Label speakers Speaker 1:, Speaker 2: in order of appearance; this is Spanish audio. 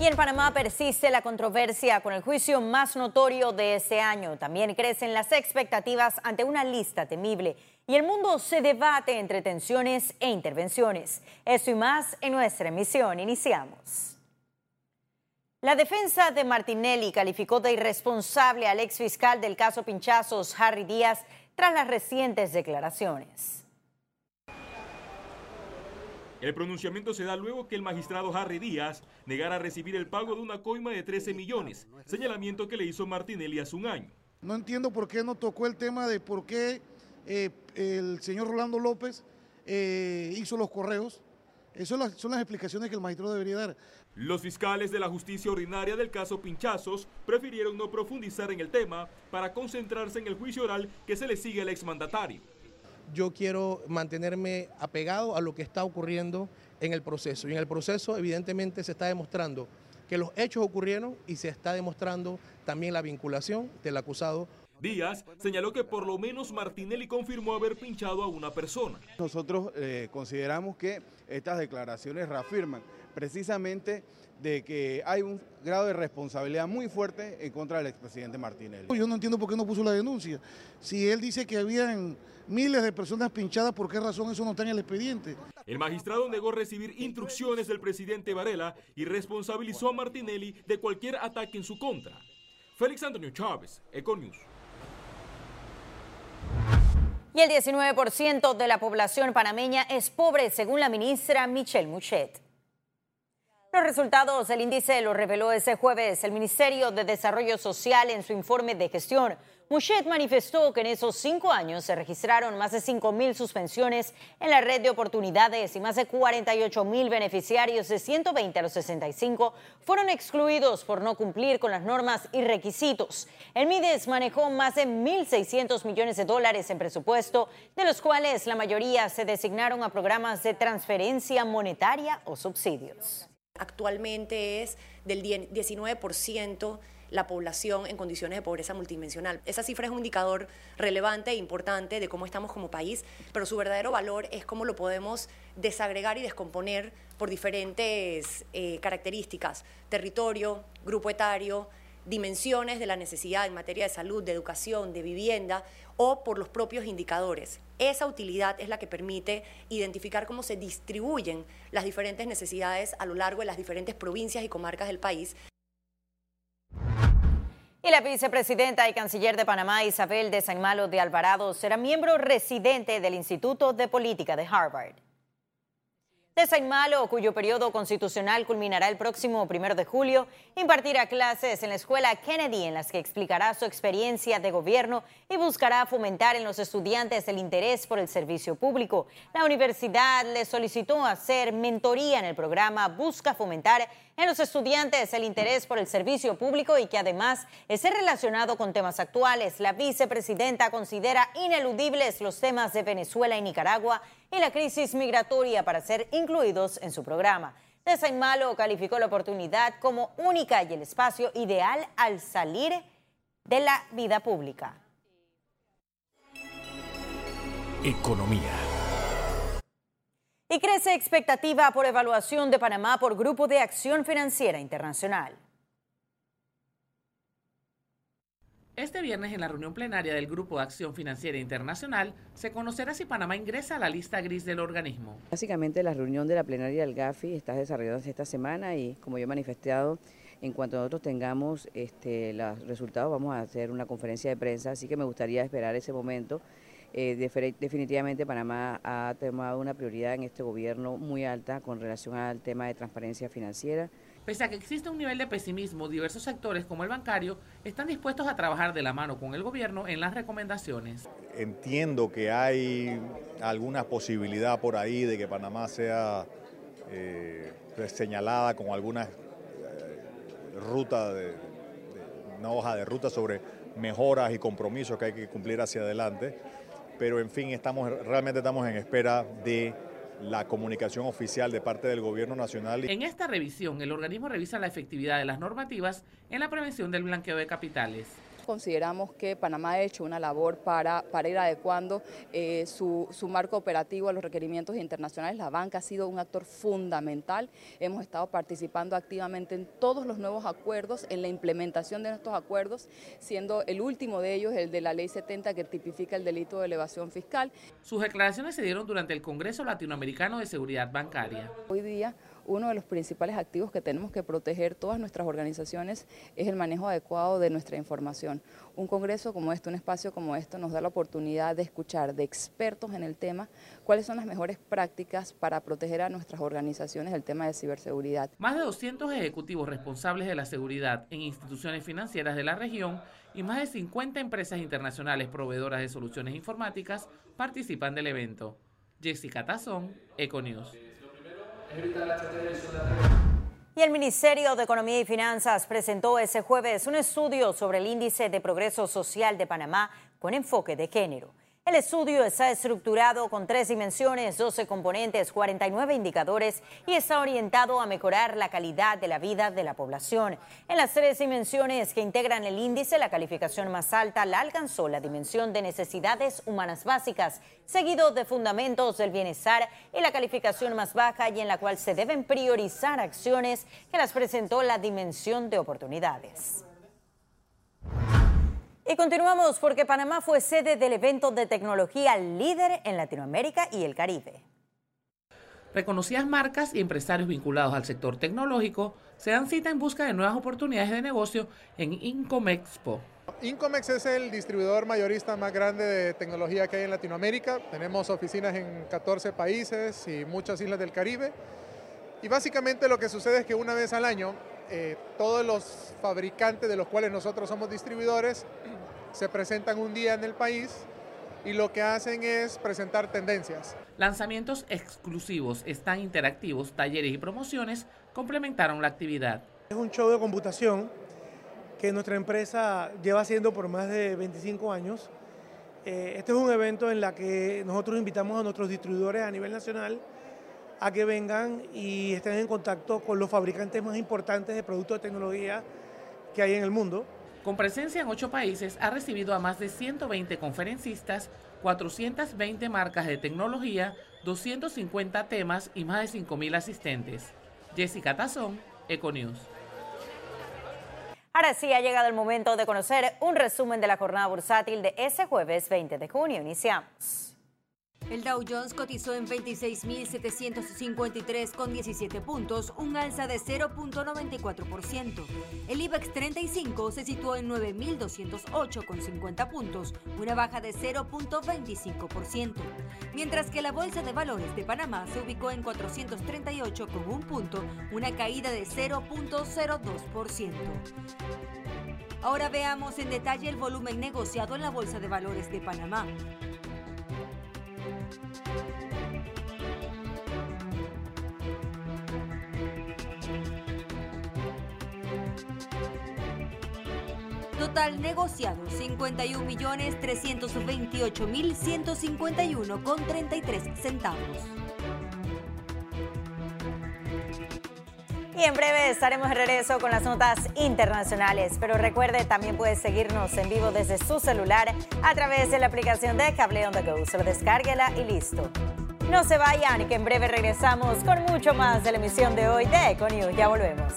Speaker 1: Y en Panamá persiste la controversia con el juicio más notorio de este año. También crecen las expectativas ante una lista temible. Y el mundo se debate entre tensiones e intervenciones. Esto y más en nuestra emisión. Iniciamos. La defensa de Martinelli calificó de irresponsable al ex fiscal del caso Pinchazos, Harry Díaz, tras las recientes declaraciones.
Speaker 2: El pronunciamiento se da luego que el magistrado Harry Díaz negara recibir el pago de una coima de 13 millones, señalamiento que le hizo Martinelli hace un año.
Speaker 3: No entiendo por qué no tocó el tema de por qué eh, el señor Rolando López eh, hizo los correos. Esas son las explicaciones que el magistrado debería dar.
Speaker 2: Los fiscales de la justicia ordinaria del caso Pinchazos prefirieron no profundizar en el tema para concentrarse en el juicio oral que se le sigue al exmandatario
Speaker 4: yo quiero mantenerme apegado a lo que está ocurriendo en el proceso. Y en el proceso evidentemente se está demostrando que los hechos ocurrieron y se está demostrando también la vinculación del acusado.
Speaker 2: Díaz señaló que por lo menos Martinelli confirmó haber pinchado a una persona.
Speaker 5: Nosotros eh, consideramos que estas declaraciones reafirman precisamente de que hay un grado de responsabilidad muy fuerte en contra del expresidente Martinelli.
Speaker 3: Yo no entiendo por qué no puso la denuncia. Si él dice que habían miles de personas pinchadas, ¿por qué razón eso no está en el expediente?
Speaker 2: El magistrado negó recibir instrucciones del presidente Varela y responsabilizó a Martinelli de cualquier ataque en su contra. Félix Antonio Chávez, Econius.
Speaker 1: Y el 19% de la población panameña es pobre, según la ministra Michelle Muchet. Los resultados del índice lo reveló ese jueves el Ministerio de Desarrollo Social en su informe de gestión. Mouchet manifestó que en esos cinco años se registraron más de 5 mil suspensiones en la red de oportunidades y más de 48 mil beneficiarios de 120 a los 65 fueron excluidos por no cumplir con las normas y requisitos. El MIDES manejó más de 1.600 millones de dólares en presupuesto, de los cuales la mayoría se designaron a programas de transferencia monetaria o subsidios
Speaker 6: actualmente es del 19% la población en condiciones de pobreza multidimensional. Esa cifra es un indicador relevante e importante de cómo estamos como país, pero su verdadero valor es cómo lo podemos desagregar y descomponer por diferentes eh, características, territorio, grupo etario, dimensiones de la necesidad en materia de salud, de educación, de vivienda o por los propios indicadores. Esa utilidad es la que permite identificar cómo se distribuyen las diferentes necesidades a lo largo de las diferentes provincias y comarcas del país.
Speaker 1: Y la vicepresidenta y canciller de Panamá, Isabel de San Malo de Alvarado, será miembro residente del Instituto de Política de Harvard de Saint Malo, cuyo periodo constitucional culminará el próximo primero de julio, impartirá clases en la escuela Kennedy en las que explicará su experiencia de gobierno y buscará fomentar en los estudiantes el interés por el servicio público. La universidad le solicitó hacer mentoría en el programa Busca Fomentar en los estudiantes el interés por el servicio público y que además esté relacionado con temas actuales. La vicepresidenta considera ineludibles los temas de Venezuela y Nicaragua y la crisis migratoria para ser incluidos en su programa. De Malo calificó la oportunidad como única y el espacio ideal al salir de la vida pública.
Speaker 7: Economía.
Speaker 1: Y crece expectativa por evaluación de Panamá por Grupo de Acción Financiera Internacional.
Speaker 8: Este viernes en la reunión plenaria del Grupo de Acción Financiera Internacional se conocerá si Panamá ingresa a la lista gris del organismo.
Speaker 9: Básicamente la reunión de la plenaria del GAFI está desarrollándose esta semana y como yo he manifestado, en cuanto nosotros tengamos este, los resultados vamos a hacer una conferencia de prensa, así que me gustaría esperar ese momento eh, definitivamente Panamá ha tomado una prioridad en este gobierno muy alta con relación al tema de transparencia financiera.
Speaker 8: Pese a que existe un nivel de pesimismo, diversos sectores como el bancario están dispuestos a trabajar de la mano con el gobierno en las recomendaciones.
Speaker 10: Entiendo que hay alguna posibilidad por ahí de que Panamá sea eh, señalada con alguna eh, ruta, de, una hoja de ruta sobre mejoras y compromisos que hay que cumplir hacia adelante pero en fin, estamos, realmente estamos en espera de la comunicación oficial de parte del Gobierno Nacional.
Speaker 8: En esta revisión, el organismo revisa la efectividad de las normativas en la prevención del blanqueo de capitales.
Speaker 11: Consideramos que Panamá ha hecho una labor para, para ir adecuando eh, su, su, marco operativo a los requerimientos internacionales. La banca ha sido un actor fundamental. Hemos estado participando activamente en todos los nuevos acuerdos, en la implementación de estos acuerdos, siendo el último de ellos el de la Ley 70 que tipifica el delito de elevación fiscal.
Speaker 8: Sus declaraciones se dieron durante el Congreso Latinoamericano de Seguridad Bancaria.
Speaker 11: Hoy día uno de los principales activos que tenemos que proteger todas nuestras organizaciones es el manejo adecuado de nuestra información. Un congreso como este, un espacio como este, nos da la oportunidad de escuchar de expertos en el tema cuáles son las mejores prácticas para proteger a nuestras organizaciones el tema de ciberseguridad.
Speaker 8: Más de 200 ejecutivos responsables de la seguridad en instituciones financieras de la región y más de 50 empresas internacionales proveedoras de soluciones informáticas participan del evento. Jessica Tazón, Econews.
Speaker 1: Y el Ministerio de Economía y Finanzas presentó ese jueves un estudio sobre el índice de progreso social de Panamá con enfoque de género. El estudio está estructurado con tres dimensiones, 12 componentes, 49 indicadores y está orientado a mejorar la calidad de la vida de la población. En las tres dimensiones que integran el índice, la calificación más alta la alcanzó la dimensión de necesidades humanas básicas, seguido de fundamentos del bienestar y la calificación más baja y en la cual se deben priorizar acciones que las presentó la dimensión de oportunidades. Continuamos porque Panamá fue sede del evento de tecnología líder en Latinoamérica y el Caribe.
Speaker 8: Reconocidas marcas y empresarios vinculados al sector tecnológico se dan cita en busca de nuevas oportunidades de negocio en Incomexpo.
Speaker 12: Incomex es el distribuidor mayorista más grande de tecnología que hay en Latinoamérica. Tenemos oficinas en 14 países y muchas islas del Caribe. Y básicamente lo que sucede es que una vez al año eh, todos los fabricantes de los cuales nosotros somos distribuidores se presentan un día en el país y lo que hacen es presentar tendencias.
Speaker 8: Lanzamientos exclusivos, están interactivos, talleres y promociones complementaron la actividad.
Speaker 13: Es un show de computación que nuestra empresa lleva haciendo por más de 25 años. Eh, este es un evento en el que nosotros invitamos a nuestros distribuidores a nivel nacional a que vengan y estén en contacto con los fabricantes más importantes de productos de tecnología que hay en el mundo.
Speaker 8: Con presencia en ocho países, ha recibido a más de 120 conferencistas, 420 marcas de tecnología, 250 temas y más de 5.000 asistentes. Jessica Tazón, Econews.
Speaker 1: Ahora sí ha llegado el momento de conocer un resumen de la jornada bursátil de ese jueves 20 de junio. Iniciamos.
Speaker 14: El Dow Jones cotizó en 26.753 con 17 puntos, un alza de 0.94%. El IBEX 35 se situó en 9.208 con 50 puntos, una baja de 0.25%, mientras que la Bolsa de Valores de Panamá se ubicó en 438 con un punto, una caída de 0.02%. Ahora veamos en detalle el volumen negociado en la Bolsa de Valores de Panamá. Total negociado 51 millones 328 mil 151 con 33 centavos.
Speaker 1: Y en breve estaremos de regreso con las notas internacionales. Pero recuerde, también puede seguirnos en vivo desde su celular a través de la aplicación de Cable on the Go. Solo descárguela y listo. No se vayan, que en breve regresamos con mucho más de la emisión de hoy de Econews. Ya volvemos.